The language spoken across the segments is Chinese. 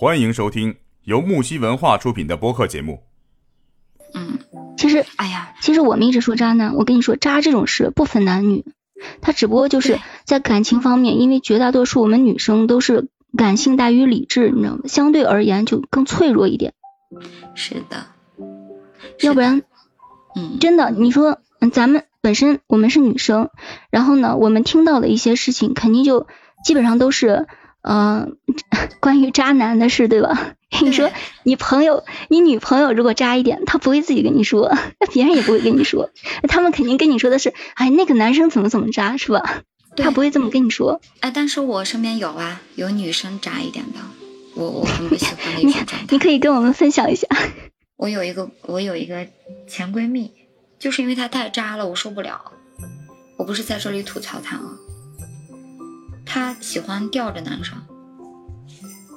欢迎收听由木西文化出品的播客节目。嗯，其实，哎呀，其实我们一直说渣男，我跟你说，渣这种事不分男女，他只不过就是在感情方面，因为绝大多数我们女生都是感性大于理智，你知道吗？相对而言就更脆弱一点，是的，要不然嗯，真的，你说，嗯，咱们本身我们是女生，然后呢，我们听到的一些事情，肯定就基本上都是，呃，关于渣男的事，对吧？你说你朋友、你女朋友如果渣一点，她不会自己跟你说，那别人也不会跟你说，他们肯定跟你说的是，哎，那个男生怎么怎么渣，是吧？对他不会这么跟你说。哎，但是我身边有啊，有女生渣一点的，我我很不喜欢那种状态你。可以跟我们分享一下。我有一个我有一个前闺蜜，就是因为她太渣了，我受不了。我不是在这里吐槽她啊，她喜欢吊着男生，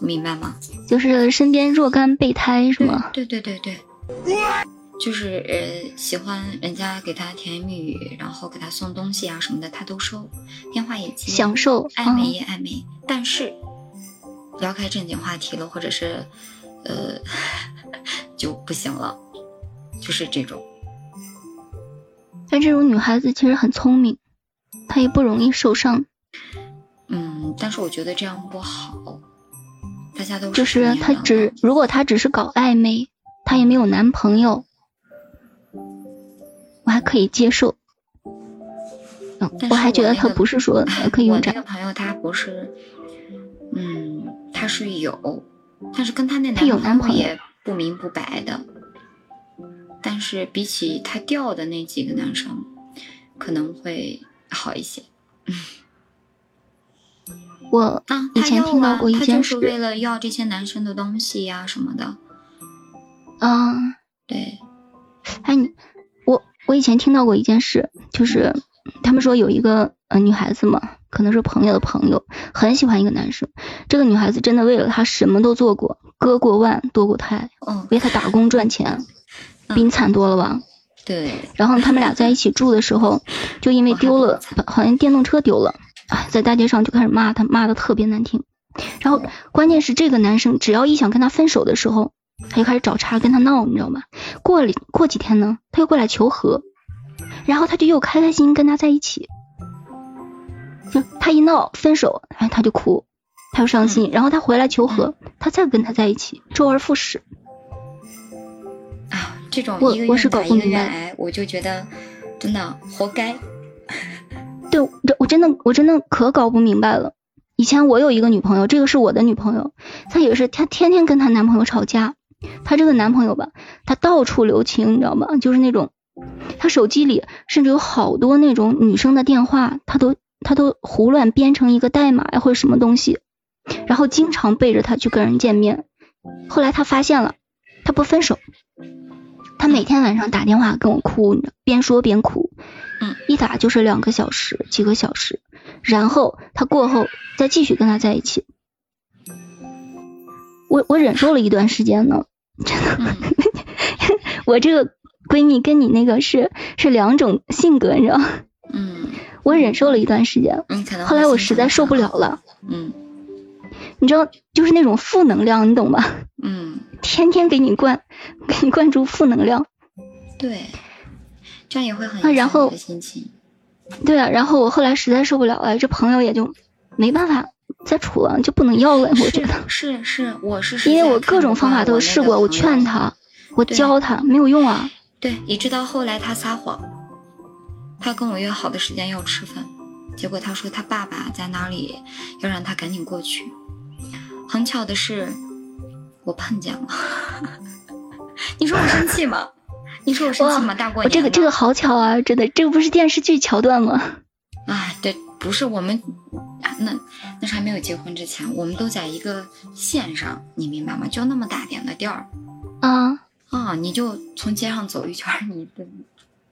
明白吗？就是身边若干备胎是吗？对对对对对，就是呃喜欢人家给他甜言蜜语，然后给他送东西啊什么的，他都收，电话也接，享受暧昧嗯也暧昧，但是聊开正经话题了，或者是呃 就不行了，就是这种。但这种女孩子其实很聪明，她也不容易受伤。嗯，但是我觉得这样不好，大家都就是成年人她只如果他只是搞暧昧，他也没有男朋友，我还可以接受。我还觉得她我那个不是说呃可以用这，我那个朋友他不是，嗯，他是有，但是跟他那男朋友也不明不白的。但是比起他掉的那几个男生，可能会好一些。我啊，以前听到过一件事就是为了要这些男生的东西呀、什么的。嗯，对，哎你我我以前听到过一件事，就是他们说有一个呃女孩子嘛，可能是朋友的朋友，很喜欢一个男生，这个女孩子真的为了他什么都做过，割过腕，堕过胎，嗯，为他打工赚钱，比你惨多了吧？对，然后他们俩在一起住的时候，就因为丢了好像电动车丢了，哎，在大街上就开始骂他，骂的特别难听。然后关键是这个男生只要一想跟他分手的时候，他就开始找茬跟他闹，你知道吗？过了过几天呢，他又过来求和，然后他就又开开心心跟他在一起。就他一闹分手，哎，他就哭，他就伤心，然后他回来求和，他再跟他在一起，周而复始。啊，这种我我是搞不明白我就觉得真的活该。对，我真的我真的可搞不明白了。以前我有一个女朋友，这个是我的女朋友，她也是，她天天跟她男朋友吵架。她这个男朋友吧，他到处留情，你知道吗？就是那种，他手机里甚至有好多那种女生的电话，他都他都胡乱编成一个代码呀或者什么东西，然后经常背着他去跟人见面。后来他发现了，他不分手，他每天晚上打电话跟我哭，你知道，边说边哭，嗯，一打就是两个小时、几个小时，然后他过后再继续跟他在一起。我我忍受了一段时间呢，真的，嗯，我这个闺蜜跟你那个是是两种性格，你知道吗？嗯，我忍受了一段时间，后来我实在受不了了，嗯你知道，就是那种负能量，你懂吧？嗯，天天给你灌，给你灌注负能量。对，这样也会很影响啊然后心情。对啊，然后我后来实在受不了了，这朋友也就没办法再处了，就不能要了。我觉得，是是是，我是实因为我各种方法都试过，我劝他，我教他，没有用啊。对，一直到后来他撒谎，他跟我约好的时间要吃饭，结果他说他爸爸在哪里，要让他赶紧过去。很巧的是，我碰见了。你说我生气吗？你说我生气吗？大过年的这个这个好巧啊，真的，这个不是电视剧桥段吗？哎，对，不是我们，啊那那是还没有结婚之前，我们都在一个线上，你明白吗？就那么大点的地儿啊，啊，你就从街上走一圈儿，你的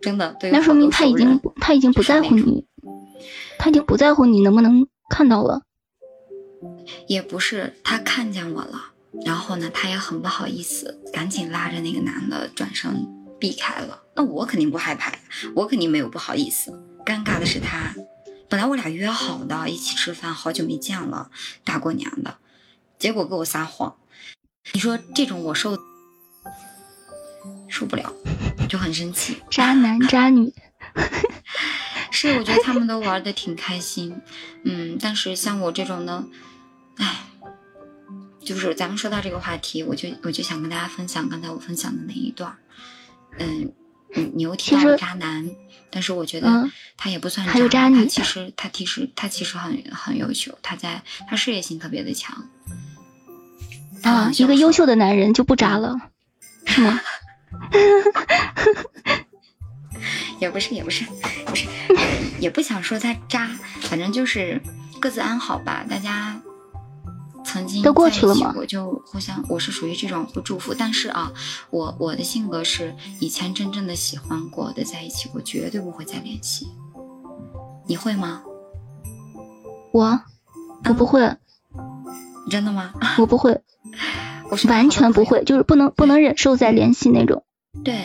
真的对，那说明他已经他已经不在乎你，他已经不在乎你能不能看到了。也不是他看见我了，然后呢，他也很不好意思，赶紧拉着那个男的转身避开了。那我肯定不害怕呀，我肯定没有不好意思。尴尬的是他，本来我俩约好的一起吃饭，好久没见了，大过年的，结果给我撒谎。你说这种我受 受不了，就很生气。渣男渣女，是我觉得他们都玩的挺开心，嗯，但是像我这种呢，唉，就是咱们说到这个话题，我就我就想跟大家分享刚才我分享的那一段，嗯，你你又提到了渣男，但是我觉得他也不算渣他，其实他其实他其实很很优秀，他在他事业心特别的强。啊，一个优秀的男人就不渣了，是吗？也不是，也不是，不是，也不想说他渣，反正就是各自安好吧。大家曾经都过去了吗？我就互相，我是属于这种会祝福，但是啊，我我的性格是以前真正的喜欢过的在一起，我绝对不会再联系。你会吗？我，我不会。真的吗？我不会。我是完全不会，就是不能不能忍受再联系那种。对，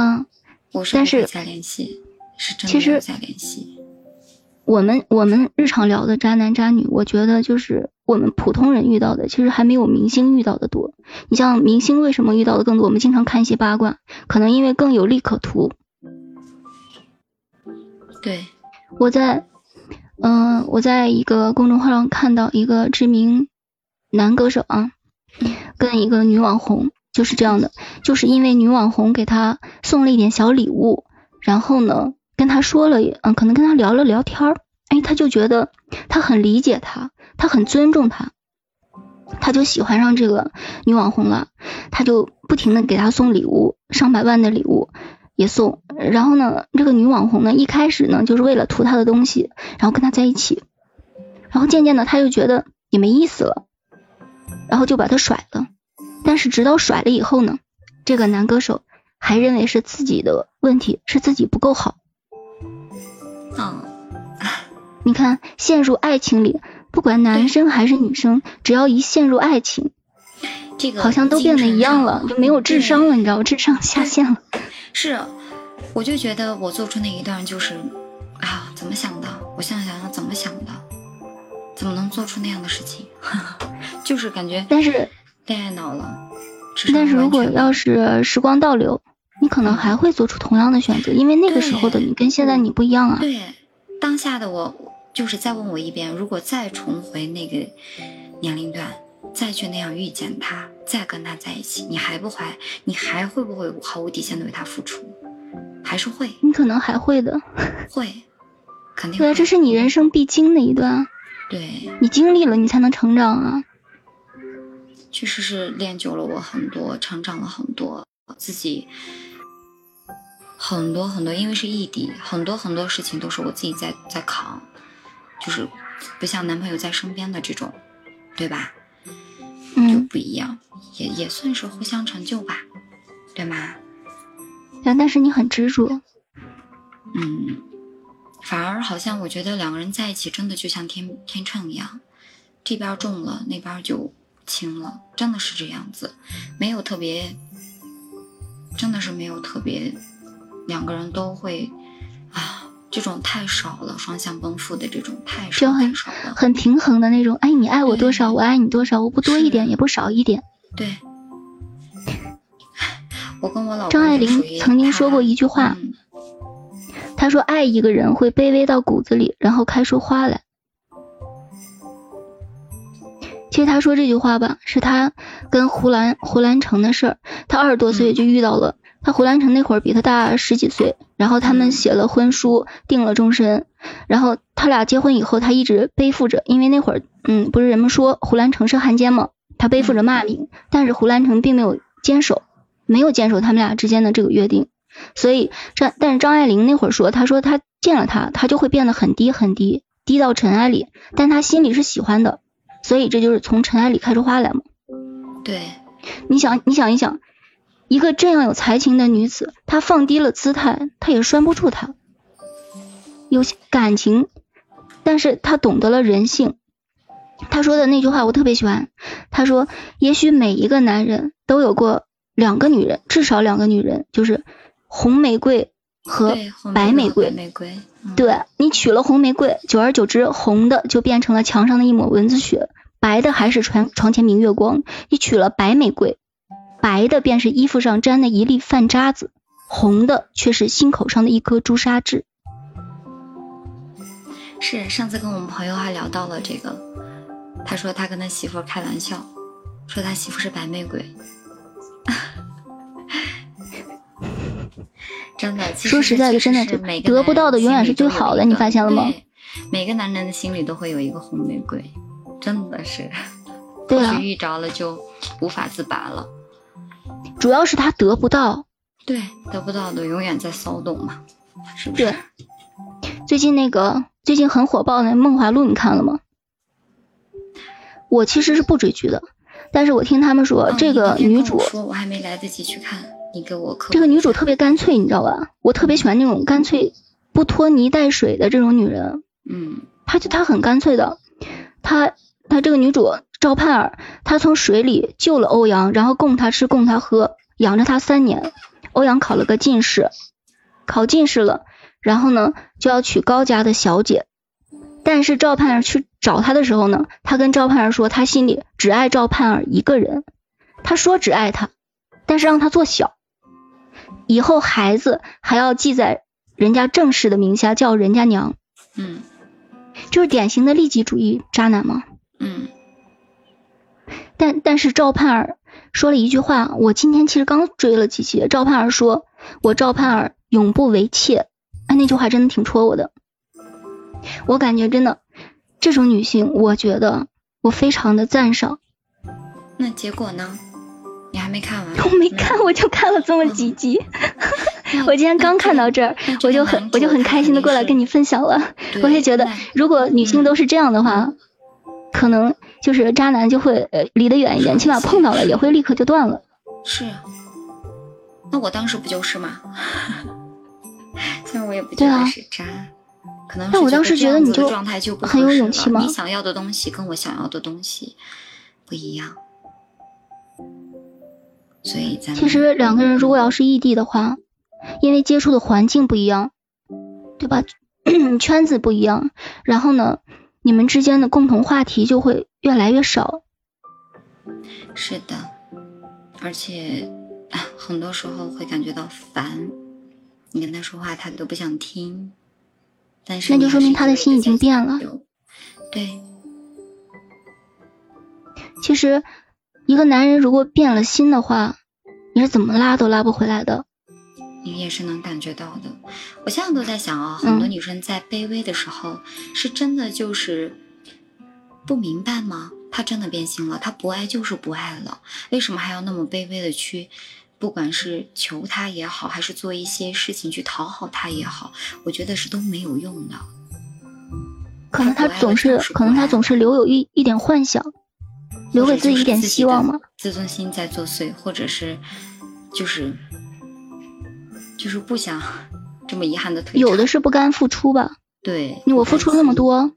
嗯，我是但是再联系是真的再联系。我们我们日常聊的渣男渣女，我觉得就是我们普通人遇到的，其实还没有明星遇到的多。你像明星为什么遇到的更多？我们经常看一些八卦，可能因为更有利可图。对，我在嗯，我在一个公众号上看到一个知名。男歌手啊，跟一个女网红就是这样的，就是因为女网红给他送了一点小礼物，然后呢跟他说了，嗯，可能跟他聊了聊天儿，哎，他就觉得他很理解他，他很尊重他，他就喜欢上这个女网红了，他就不停的给他送礼物，上百万的礼物也送，然后呢，这个女网红呢一开始呢就是为了图他的东西，然后跟他在一起，然后渐渐的他就觉得也没意思了。然后就把他甩了，但是直到甩了以后呢，这个男歌手还认为是自己的问题，是自己不够好。嗯，你看陷入爱情里，不管男生还是女生，只要一陷入爱情，这个好像都变得一样了，就没有智商了，你知道吗？智商下线了。是，我就觉得我做出那一段就是，啊，怎么想的？我现在想想怎么想的。怎么能做出那样的事情？就是感觉，但是恋爱脑了。但是如果要是时光倒流，你可能还会做出同样的选择，因为那个时候的你跟现在你不一样啊。对，当下的我就是再问我一遍，如果再重回那个年龄段，再去那样遇见他，再跟他在一起，你还不怀，你还会不会毫无底线的为他付出？还是会？你可能还会的。会，肯定。对啊，这是你人生必经的一段。对你经历了，你才能成长啊！确实是练就了我很多，成长了很多，自己很多很多，因为是异地，很多很多事情都是我自己在在扛，就是不像男朋友在身边的这种，对吧？嗯，就不一样，也也算是互相成就吧，对吗？但但是你很执着，嗯。反而好像我觉得两个人在一起真的就像天天秤一样，这边重了，那边就轻了，真的是这样子，没有特别，真的是没有特别，两个人都会啊，这种太少了，双向奔赴的这种太少了，很平衡的那种，哎，你爱我多少，我爱你多少，我不多一点也不少一点，对。我跟我老张爱玲曾经说过一句话。他说：“爱一个人会卑微到骨子里，然后开出花来。”实他说这句话吧，是他跟胡兰胡兰成的事儿。他二十多岁就遇到了他，胡兰成那会儿比他大十几岁，然后他们写了婚书，定了终身。然后他俩结婚以后，他一直背负着，因为那会儿，嗯，不是人们说胡兰成是汉奸吗？他背负着骂名，但是胡兰成并没有坚守，没有坚守他们俩之间的这个约定。所以张，但是张爱玲那会儿说，她说她见了他，他就会变得很低很低，低到尘埃里，但他心里是喜欢的，所以这就是从尘埃里开出花来嘛。对，你想，你想一想，一个这样有才情的女子，她放低了姿态，她也拴不住他。有些感情，但是她懂得了人性。她说的那句话我特别喜欢，她说，也许每一个男人都有过两个女人，至少两个女人，就是。红玫瑰和白玫瑰。玫瑰，嗯、对你娶了红玫瑰，久而久之，红的就变成了墙上的一抹蚊子血，白的还是床床前明月光。你娶了白玫瑰，白的便是衣服上沾的一粒饭渣子，红的却是心口上的一颗朱砂痣。是上次跟我们朋友还聊到了这个，他说他跟他媳妇开玩笑，说他媳妇是白玫瑰。真的，说实在的，真的得不到的永远是最好的，你发现了吗？每个男人的心里都会有一个红玫瑰，真的是，对啊，遇着了就无法自拔了。主要是他得不到，对，得不到的永远在骚动嘛，是不是？对，最近那个最近很火爆的《梦华录》，你看了吗？我其实是不追剧的，但是我听他们说这个女主，我还没来得及去看。你给我这个女主特别干脆，你知道吧？我特别喜欢那种干脆不拖泥带水的这种女人。嗯，她就她很干脆的，她她这个女主赵盼儿，她从水里救了欧阳，然后供他吃供他喝，养着他三年。欧阳考了个进士，考进士了，然后呢就要娶高家的小姐。但是赵盼儿去找他的时候呢，他跟赵盼儿说，他心里只爱赵盼儿一个人。他说只爱她，但是让他做小。以后孩子还要记在人家正式的名下，叫人家娘，嗯，就是典型的利己主义渣男嘛，嗯。但但是赵盼儿说了一句话，我今天其实刚追了几集，赵盼儿说：“我赵盼儿永不为妾。”哎，那句话真的挺戳我的。我感觉真的这种女性，我觉得我非常的赞赏。那结果呢？你还没看完？我没看，我就看了这么几集。我今天刚看到这儿，我就很我就很开心的过来跟你分享了。我也觉得，如果女性都是这样的话，可能就是渣男就会呃离得远一点，起码碰到了也会立刻就断了。是。那我当时不就是吗？虽然我也不觉得是渣，可能但我当时觉得你就很有勇气吗？你想要的东西跟我想要的东西不一样。所以，其实两个人如果要是异地的话，因为接触的环境不一样，对吧？圈子不一样，然后呢，你们之间的共同话题就会越来越少。是的，而且很多时候会感觉到烦，你跟他说话他都不想听。但是那就说明他的心已经变了。对，其实。一个男人如果变了心的话，你是怎么拉都拉不回来的。你也是能感觉到的。我现在都在想啊，很多女生在卑微的时候，是真的就是不明白吗？他真的变心了，他不爱就是不爱了，为什么还要那么卑微的去，不管是求他也好，还是做一些事情去讨好他也好，我觉得是都没有用的。可能他总是，可能他总是留有一一点幻想。留给自己一点希望吗？自尊心在作祟，或者是就是就是不想这么遗憾的退有的是不甘付出吧？对，我付出了那么多，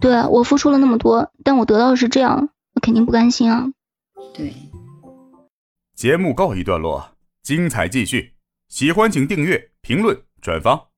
对啊，我付出了那么多，但我得到的是这样，我肯定不甘心啊。对。节目告一段落，精彩继续，喜欢请订阅、评论、转发。